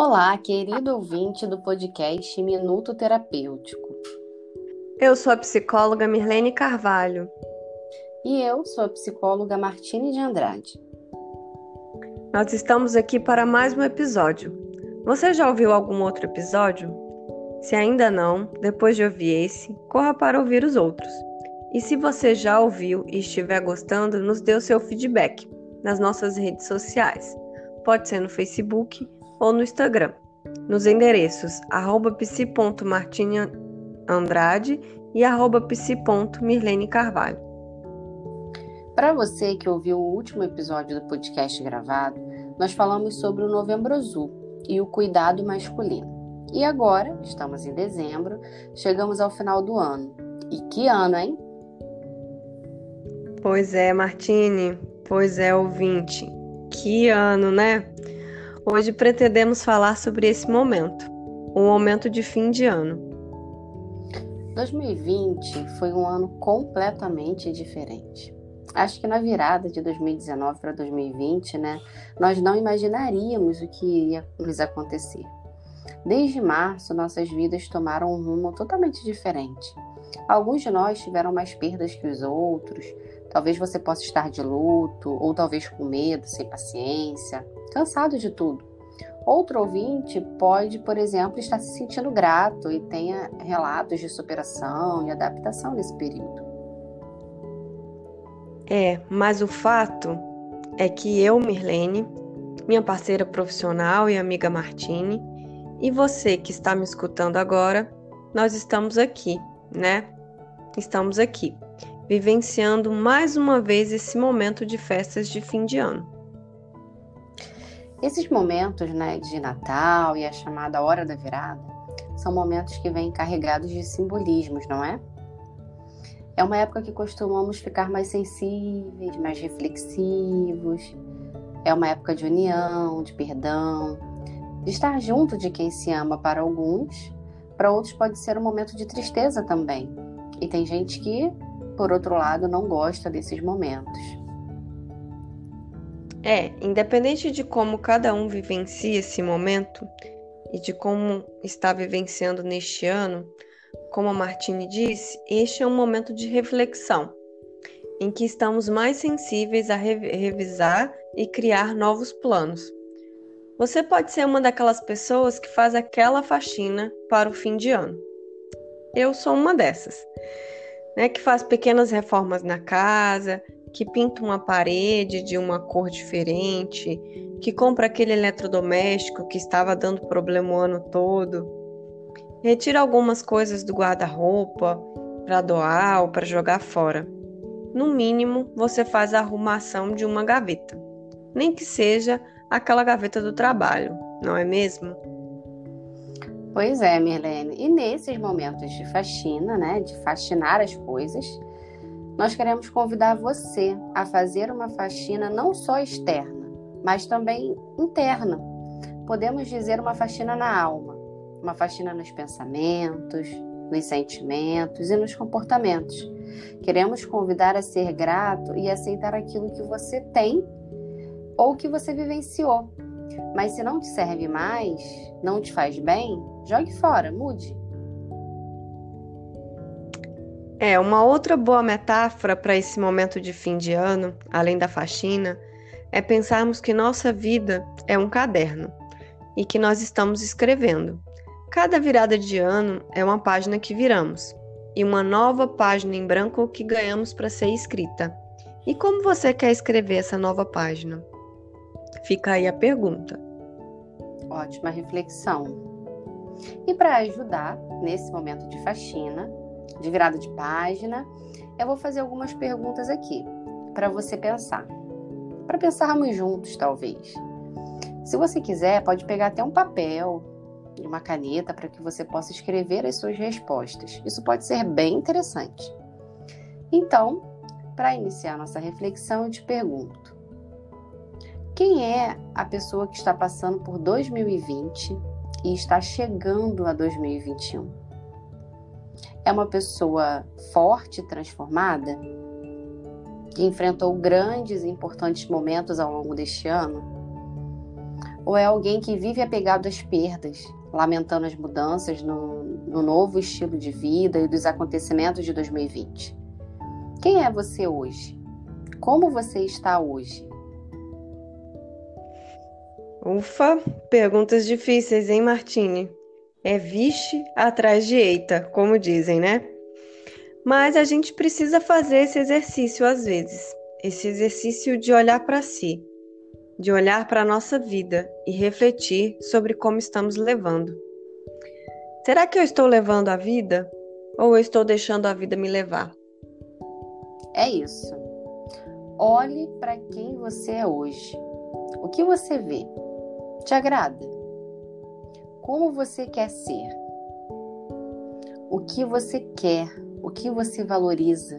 Olá, querido ouvinte do podcast Minuto Terapêutico. Eu sou a psicóloga Mirlene Carvalho. E eu sou a psicóloga Martine de Andrade. Nós estamos aqui para mais um episódio. Você já ouviu algum outro episódio? Se ainda não, depois de ouvir esse, corra para ouvir os outros. E se você já ouviu e estiver gostando, nos dê o seu feedback nas nossas redes sociais. Pode ser no Facebook ou no Instagram, nos endereços arroba e arroba psi.mirlene Carvalho. Para você que ouviu o último episódio do podcast gravado, nós falamos sobre o Novembro Azul e o cuidado masculino. E agora, estamos em dezembro, chegamos ao final do ano. E que ano, hein? Pois é, Martine. Pois é, ouvinte. Que ano, né? Hoje pretendemos falar sobre esse momento, um momento de fim de ano. 2020 foi um ano completamente diferente. Acho que na virada de 2019 para 2020, né, nós não imaginaríamos o que iria nos acontecer. Desde março, nossas vidas tomaram um rumo totalmente diferente. Alguns de nós tiveram mais perdas que os outros. Talvez você possa estar de luto, ou talvez com medo, sem paciência cansado de tudo. Outro ouvinte pode, por exemplo, estar se sentindo grato e tenha relatos de superação e adaptação nesse período. É, mas o fato é que eu, Mirlene, minha parceira profissional e amiga Martine, e você que está me escutando agora, nós estamos aqui, né? Estamos aqui, vivenciando mais uma vez esse momento de festas de fim de ano. Esses momentos né, de Natal e a chamada Hora da Virada são momentos que vêm carregados de simbolismos, não é? É uma época que costumamos ficar mais sensíveis, mais reflexivos. É uma época de união, de perdão, de estar junto de quem se ama para alguns, para outros pode ser um momento de tristeza também. E tem gente que, por outro lado, não gosta desses momentos. É, independente de como cada um vivencia esse momento e de como está vivenciando neste ano, como a Martine disse, este é um momento de reflexão, em que estamos mais sensíveis a revisar e criar novos planos. Você pode ser uma daquelas pessoas que faz aquela faxina para o fim de ano. Eu sou uma dessas, né, que faz pequenas reformas na casa, que pinta uma parede de uma cor diferente, que compra aquele eletrodoméstico que estava dando problema o ano todo, retira algumas coisas do guarda-roupa para doar ou para jogar fora. No mínimo, você faz a arrumação de uma gaveta, nem que seja aquela gaveta do trabalho, não é mesmo? Pois é, Mirlene. E nesses momentos de faxina, né, de faxinar as coisas, nós queremos convidar você a fazer uma faxina não só externa, mas também interna. Podemos dizer uma faxina na alma, uma faxina nos pensamentos, nos sentimentos e nos comportamentos. Queremos convidar a ser grato e aceitar aquilo que você tem ou que você vivenciou. Mas se não te serve mais, não te faz bem, jogue fora, mude. É, uma outra boa metáfora para esse momento de fim de ano, além da faxina, é pensarmos que nossa vida é um caderno e que nós estamos escrevendo. Cada virada de ano é uma página que viramos e uma nova página em branco que ganhamos para ser escrita. E como você quer escrever essa nova página? Fica aí a pergunta. Ótima reflexão. E para ajudar nesse momento de faxina, de virada de página, eu vou fazer algumas perguntas aqui para você pensar. Para pensarmos juntos, talvez. Se você quiser, pode pegar até um papel e uma caneta para que você possa escrever as suas respostas. Isso pode ser bem interessante. Então, para iniciar nossa reflexão, eu te pergunto: quem é a pessoa que está passando por 2020 e está chegando a 2021? é uma pessoa forte, transformada, que enfrentou grandes e importantes momentos ao longo deste ano? Ou é alguém que vive apegado às perdas, lamentando as mudanças no, no novo estilo de vida e dos acontecimentos de 2020? Quem é você hoje? Como você está hoje? Ufa, perguntas difíceis, hein, Martine? É vixe atrás de eita, como dizem, né? Mas a gente precisa fazer esse exercício às vezes. Esse exercício de olhar para si, de olhar para a nossa vida e refletir sobre como estamos levando. Será que eu estou levando a vida ou eu estou deixando a vida me levar? É isso. Olhe para quem você é hoje. O que você vê? Te agrada? Como você quer ser? O que você quer? O que você valoriza?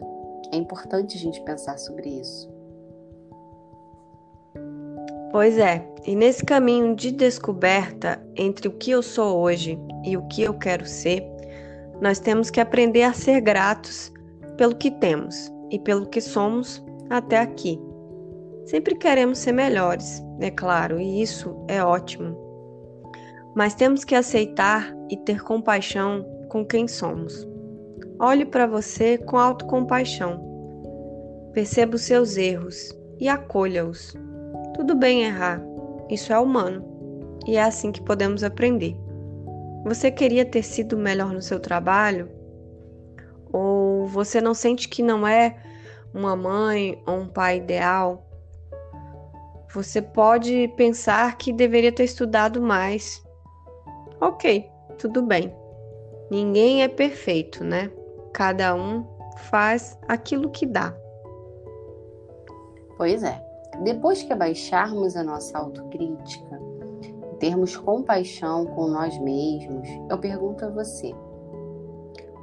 É importante a gente pensar sobre isso. Pois é, e nesse caminho de descoberta entre o que eu sou hoje e o que eu quero ser, nós temos que aprender a ser gratos pelo que temos e pelo que somos até aqui. Sempre queremos ser melhores, é claro, e isso é ótimo. Mas temos que aceitar e ter compaixão com quem somos. Olhe para você com autocompaixão. Perceba os seus erros e acolha-os. Tudo bem errar, isso é humano e é assim que podemos aprender. Você queria ter sido melhor no seu trabalho? Ou você não sente que não é uma mãe ou um pai ideal? Você pode pensar que deveria ter estudado mais. Ok, tudo bem. Ninguém é perfeito, né? Cada um faz aquilo que dá. Pois é. Depois que abaixarmos a nossa autocrítica, termos compaixão com nós mesmos, eu pergunto a você: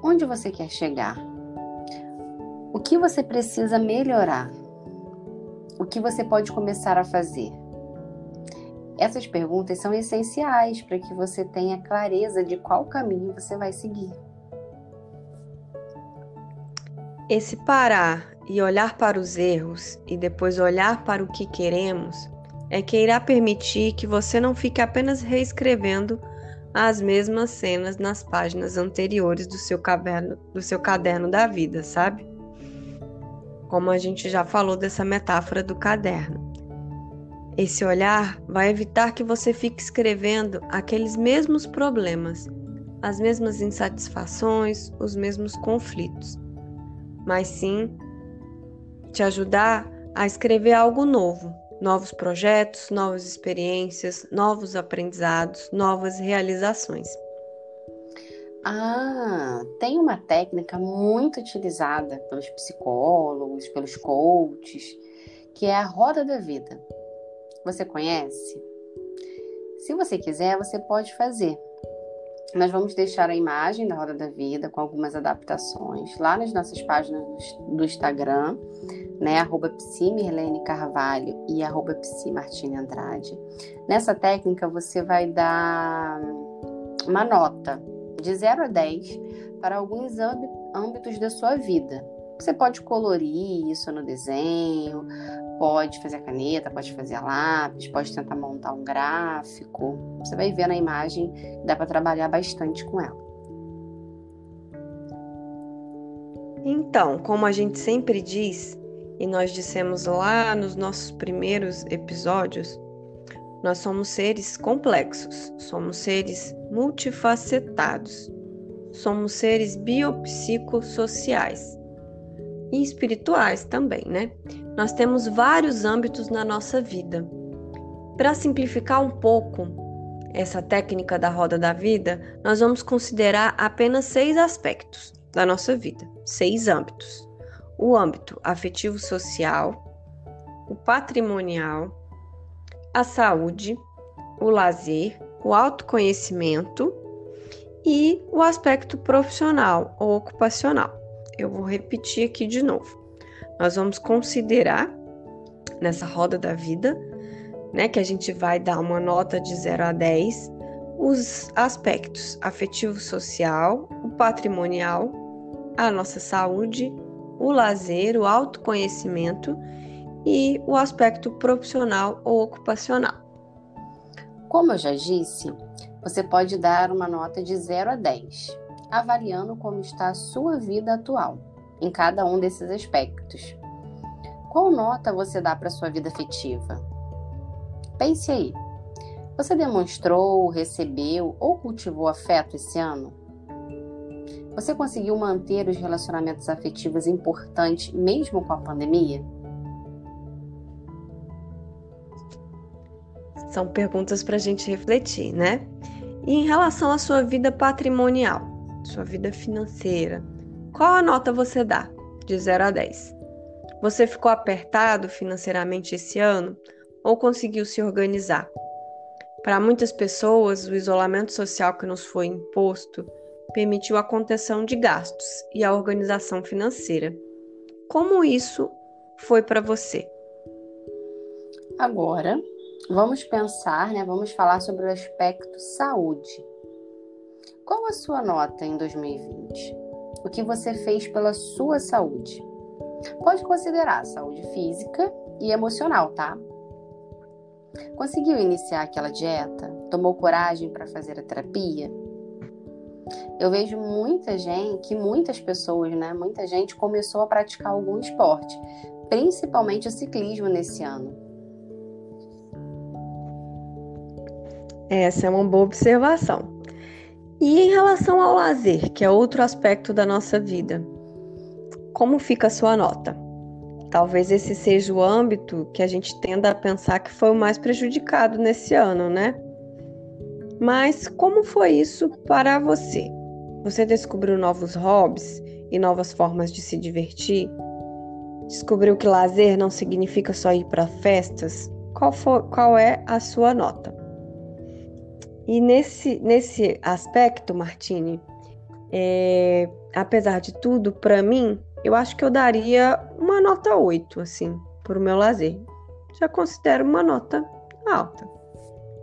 onde você quer chegar? O que você precisa melhorar? O que você pode começar a fazer? Essas perguntas são essenciais para que você tenha clareza de qual caminho você vai seguir. Esse parar e olhar para os erros e depois olhar para o que queremos é que irá permitir que você não fique apenas reescrevendo as mesmas cenas nas páginas anteriores do seu caderno, do seu caderno da vida, sabe? Como a gente já falou dessa metáfora do caderno. Esse olhar vai evitar que você fique escrevendo aqueles mesmos problemas, as mesmas insatisfações, os mesmos conflitos, mas sim te ajudar a escrever algo novo, novos projetos, novas experiências, novos aprendizados, novas realizações. Ah, tem uma técnica muito utilizada pelos psicólogos, pelos coaches, que é a roda da vida. Você conhece? Se você quiser, você pode fazer. Nós vamos deixar a imagem da Roda da Vida com algumas adaptações lá nas nossas páginas do Instagram, né? Arroba Carvalho e arroba Andrade. Nessa técnica, você vai dar uma nota de 0 a 10 para alguns âmbitos da sua vida. Você pode colorir isso no desenho, pode fazer a caneta, pode fazer a lápis, pode tentar montar um gráfico. Você vai ver na imagem, dá para trabalhar bastante com ela. Então, como a gente sempre diz, e nós dissemos lá nos nossos primeiros episódios, nós somos seres complexos, somos seres multifacetados, somos seres biopsicossociais e espirituais também, né? Nós temos vários âmbitos na nossa vida. Para simplificar um pouco essa técnica da roda da vida, nós vamos considerar apenas seis aspectos da nossa vida, seis âmbitos: o âmbito afetivo social, o patrimonial, a saúde, o lazer, o autoconhecimento e o aspecto profissional ou ocupacional. Eu vou repetir aqui de novo. Nós vamos considerar nessa roda da vida, né, que a gente vai dar uma nota de 0 a 10, os aspectos afetivo social, o patrimonial, a nossa saúde, o lazer, o autoconhecimento e o aspecto profissional ou ocupacional. Como eu já disse, você pode dar uma nota de 0 a 10, avaliando como está a sua vida atual em cada um desses aspectos. Qual nota você dá para sua vida afetiva? Pense aí. Você demonstrou, recebeu ou cultivou afeto esse ano? Você conseguiu manter os relacionamentos afetivos importantes mesmo com a pandemia? São perguntas para a gente refletir, né? E em relação à sua vida patrimonial, sua vida financeira, qual a nota você dá de 0 a 10? Você ficou apertado financeiramente esse ano ou conseguiu se organizar? Para muitas pessoas, o isolamento social que nos foi imposto permitiu a contenção de gastos e a organização financeira. Como isso foi para você? Agora, vamos pensar, né? Vamos falar sobre o aspecto saúde. Qual a sua nota em 2020? O que você fez pela sua saúde? Pode considerar saúde física e emocional, tá? Conseguiu iniciar aquela dieta? Tomou coragem para fazer a terapia? Eu vejo muita gente, que muitas pessoas, né, muita gente começou a praticar algum esporte, principalmente o ciclismo nesse ano. Essa é uma boa observação. E em relação ao lazer, que é outro aspecto da nossa vida, como fica a sua nota? Talvez esse seja o âmbito que a gente tenda a pensar que foi o mais prejudicado nesse ano, né? Mas como foi isso para você? Você descobriu novos hobbies e novas formas de se divertir? Descobriu que lazer não significa só ir para festas? Qual, for, qual é a sua nota? E nesse, nesse aspecto, Martini, é, apesar de tudo, para mim, eu acho que eu daria uma nota 8, assim, por o meu lazer. Já considero uma nota alta.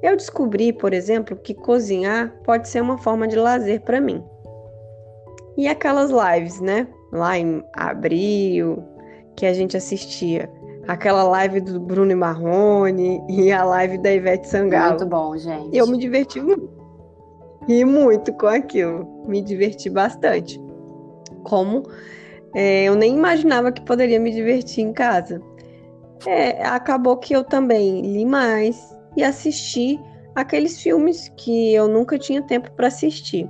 Eu descobri, por exemplo, que cozinhar pode ser uma forma de lazer para mim. E aquelas lives, né? Lá em abril, que a gente assistia. Aquela live do Bruno Marrone e a live da Ivete Sangalo. Muito bom, gente. Eu me diverti muito. Ri muito com aquilo. Me diverti bastante. Como é, eu nem imaginava que poderia me divertir em casa. É, acabou que eu também li mais e assisti aqueles filmes que eu nunca tinha tempo para assistir.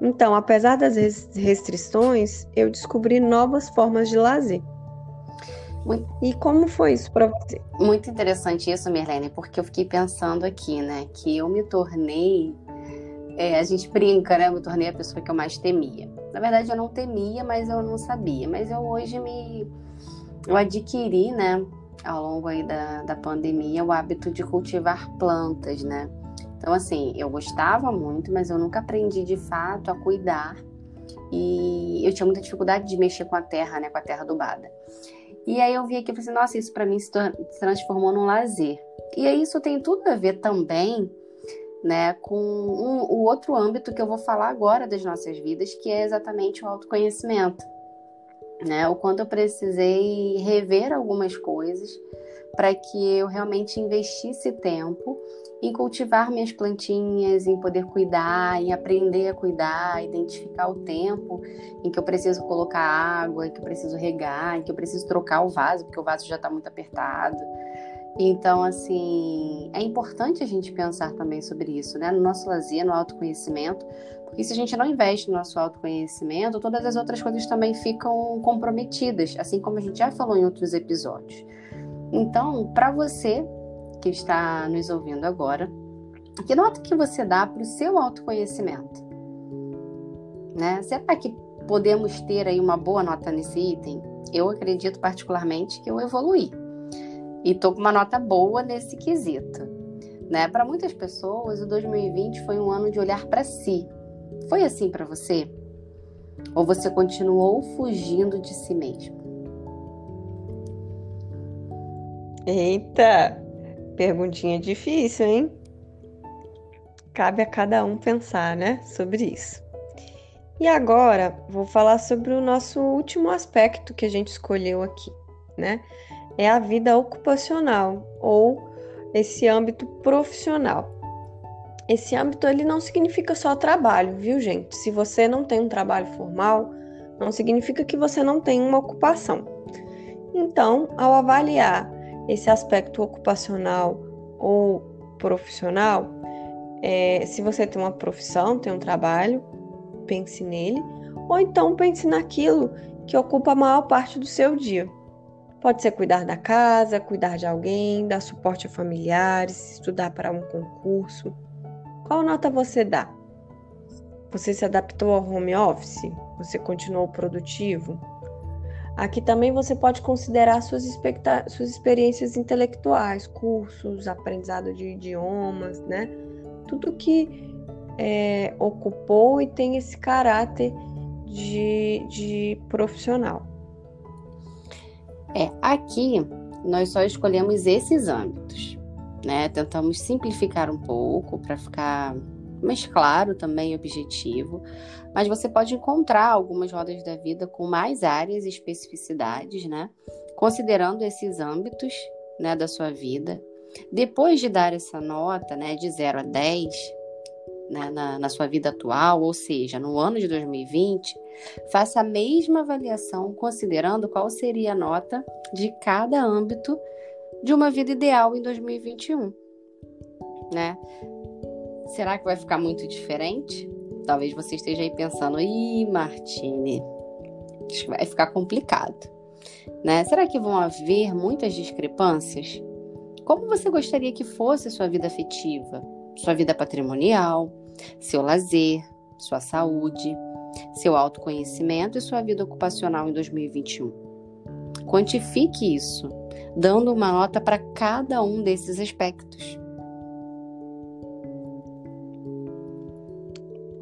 Então, apesar das restrições, eu descobri novas formas de lazer. E como foi isso para você? Muito interessante isso, Merlene, porque eu fiquei pensando aqui, né, que eu me tornei, é, a gente brinca, né, eu me tornei a pessoa que eu mais temia. Na verdade, eu não temia, mas eu não sabia. Mas eu hoje me, eu adquiri, né, ao longo aí da, da pandemia, o hábito de cultivar plantas, né. Então, assim, eu gostava muito, mas eu nunca aprendi de fato a cuidar. E eu tinha muita dificuldade de mexer com a terra, né? Com a terra adubada. E aí eu vi aqui e falei assim, nossa, isso para mim se, transformou num lazer. E aí isso tem tudo a ver também, né, com um, o outro âmbito que eu vou falar agora das nossas vidas, que é exatamente o autoconhecimento. Né? O quanto eu precisei rever algumas coisas para que eu realmente investisse tempo em cultivar minhas plantinhas, em poder cuidar, em aprender a cuidar, identificar o tempo em que eu preciso colocar água, em que eu preciso regar, em que eu preciso trocar o vaso, porque o vaso já está muito apertado. Então, assim, é importante a gente pensar também sobre isso, né? No nosso lazer, no autoconhecimento, porque se a gente não investe no nosso autoconhecimento, todas as outras coisas também ficam comprometidas, assim como a gente já falou em outros episódios. Então, para você que está nos ouvindo agora, que nota que você dá para o seu autoconhecimento? Né? Será que podemos ter aí uma boa nota nesse item? Eu acredito particularmente que eu evoluí e tô com uma nota boa nesse quesito. Né? Para muitas pessoas, o 2020 foi um ano de olhar para si. Foi assim para você? Ou você continuou fugindo de si mesmo? Eita! Perguntinha difícil, hein? Cabe a cada um pensar, né, sobre isso. E agora vou falar sobre o nosso último aspecto que a gente escolheu aqui, né? É a vida ocupacional ou esse âmbito profissional. Esse âmbito ele não significa só trabalho, viu, gente? Se você não tem um trabalho formal, não significa que você não tem uma ocupação. Então, ao avaliar esse aspecto ocupacional ou profissional, é, se você tem uma profissão, tem um trabalho, pense nele, ou então pense naquilo que ocupa a maior parte do seu dia. Pode ser cuidar da casa, cuidar de alguém, dar suporte a familiares, estudar para um concurso. Qual nota você dá? Você se adaptou ao home office? Você continuou produtivo? Aqui também você pode considerar suas, suas experiências intelectuais, cursos, aprendizado de idiomas, né? Tudo que é, ocupou e tem esse caráter de, de profissional. É, aqui nós só escolhemos esses âmbitos, né? Tentamos simplificar um pouco para ficar mais claro também objetivo, mas você pode encontrar algumas rodas da vida com mais áreas e especificidades, né? Considerando esses âmbitos, né, da sua vida. Depois de dar essa nota, né, de 0 a 10, né, na, na sua vida atual, ou seja, no ano de 2020, faça a mesma avaliação considerando qual seria a nota de cada âmbito de uma vida ideal em 2021, né? Será que vai ficar muito diferente? Talvez você esteja aí pensando, ih, Martine, acho que vai ficar complicado, né? Será que vão haver muitas discrepâncias? Como você gostaria que fosse sua vida afetiva, sua vida patrimonial, seu lazer, sua saúde, seu autoconhecimento e sua vida ocupacional em 2021. Quantifique isso, dando uma nota para cada um desses aspectos.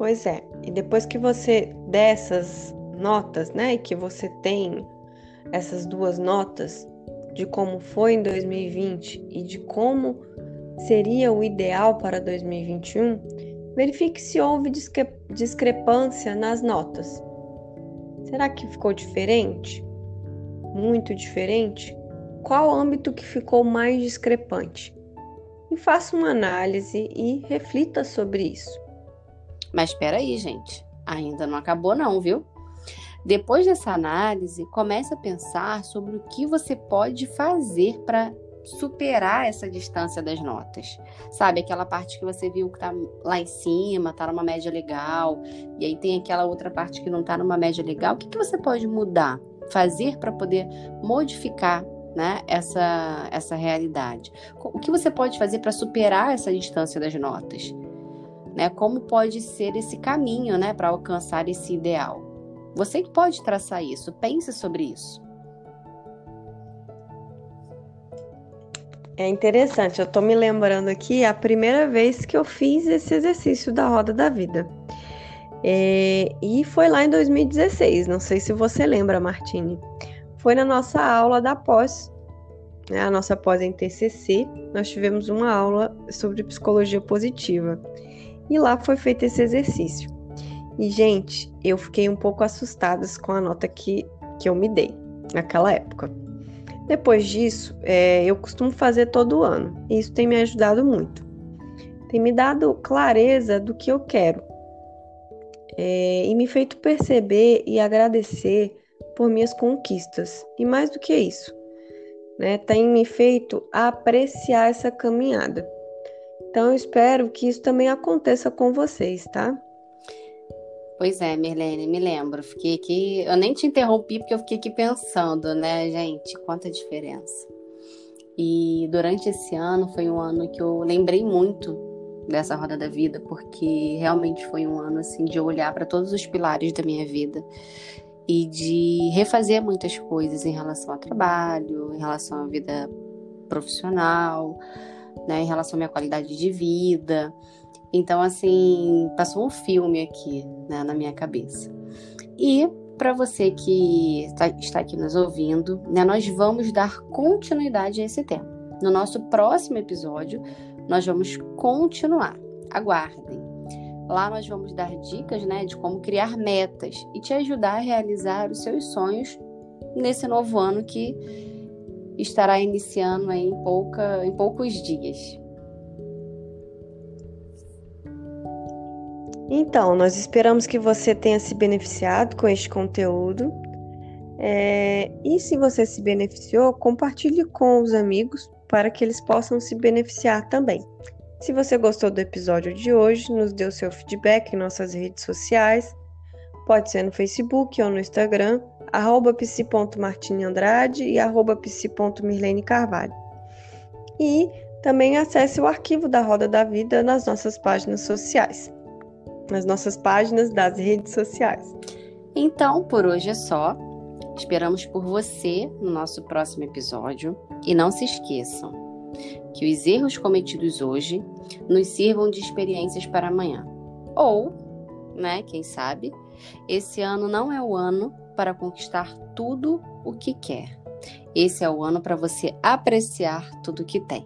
Pois é, e depois que você dessas notas, né, e que você tem essas duas notas de como foi em 2020 e de como seria o ideal para 2021, Verifique se houve discre discrepância nas notas. Será que ficou diferente? Muito diferente? Qual âmbito que ficou mais discrepante? E faça uma análise e reflita sobre isso. Mas espera aí, gente. Ainda não acabou não, viu? Depois dessa análise, comece a pensar sobre o que você pode fazer para superar essa distância das notas. Sabe, aquela parte que você viu que tá lá em cima, tá numa média legal, e aí tem aquela outra parte que não tá numa média legal. O que, que você pode mudar, fazer para poder modificar né, essa, essa realidade? O que você pode fazer para superar essa distância das notas? Né? Como pode ser esse caminho né, para alcançar esse ideal? Você que pode traçar isso, pense sobre isso. É interessante, eu tô me lembrando aqui a primeira vez que eu fiz esse exercício da roda da vida. É, e foi lá em 2016, não sei se você lembra, Martine. Foi na nossa aula da pós, né, a nossa pós em TCC, nós tivemos uma aula sobre psicologia positiva. E lá foi feito esse exercício. E, gente, eu fiquei um pouco assustada com a nota que, que eu me dei naquela época. Depois disso, é, eu costumo fazer todo ano e isso tem me ajudado muito. Tem me dado clareza do que eu quero é, e me feito perceber e agradecer por minhas conquistas. E mais do que isso, né, tem me feito apreciar essa caminhada. Então, eu espero que isso também aconteça com vocês, tá? Pois é, Mirlene, me lembro. Fiquei aqui. Eu nem te interrompi porque eu fiquei aqui pensando, né, gente? Quanta diferença. E durante esse ano foi um ano que eu lembrei muito dessa roda da vida, porque realmente foi um ano assim de olhar para todos os pilares da minha vida e de refazer muitas coisas em relação ao trabalho, em relação à vida profissional, né, em relação à minha qualidade de vida. Então, assim, passou um filme aqui né, na minha cabeça. E para você que está, está aqui nos ouvindo, né, nós vamos dar continuidade a esse tema. No nosso próximo episódio, nós vamos continuar. Aguardem. Lá nós vamos dar dicas né, de como criar metas e te ajudar a realizar os seus sonhos nesse novo ano que estará iniciando em, pouca, em poucos dias. Então, nós esperamos que você tenha se beneficiado com este conteúdo. É, e se você se beneficiou, compartilhe com os amigos para que eles possam se beneficiar também. Se você gostou do episódio de hoje, nos o seu feedback em nossas redes sociais. Pode ser no Facebook ou no Instagram, arroba psi.martineandrade e arroba psi.mirlene Carvalho. E também acesse o arquivo da Roda da Vida nas nossas páginas sociais, nas nossas páginas das redes sociais. Então, por hoje é só. Esperamos por você no nosso próximo episódio. E não se esqueçam que os erros cometidos hoje nos sirvam de experiências para amanhã. Ou, né, quem sabe, esse ano não é o ano para conquistar tudo o que quer. Esse é o ano para você apreciar tudo que tem.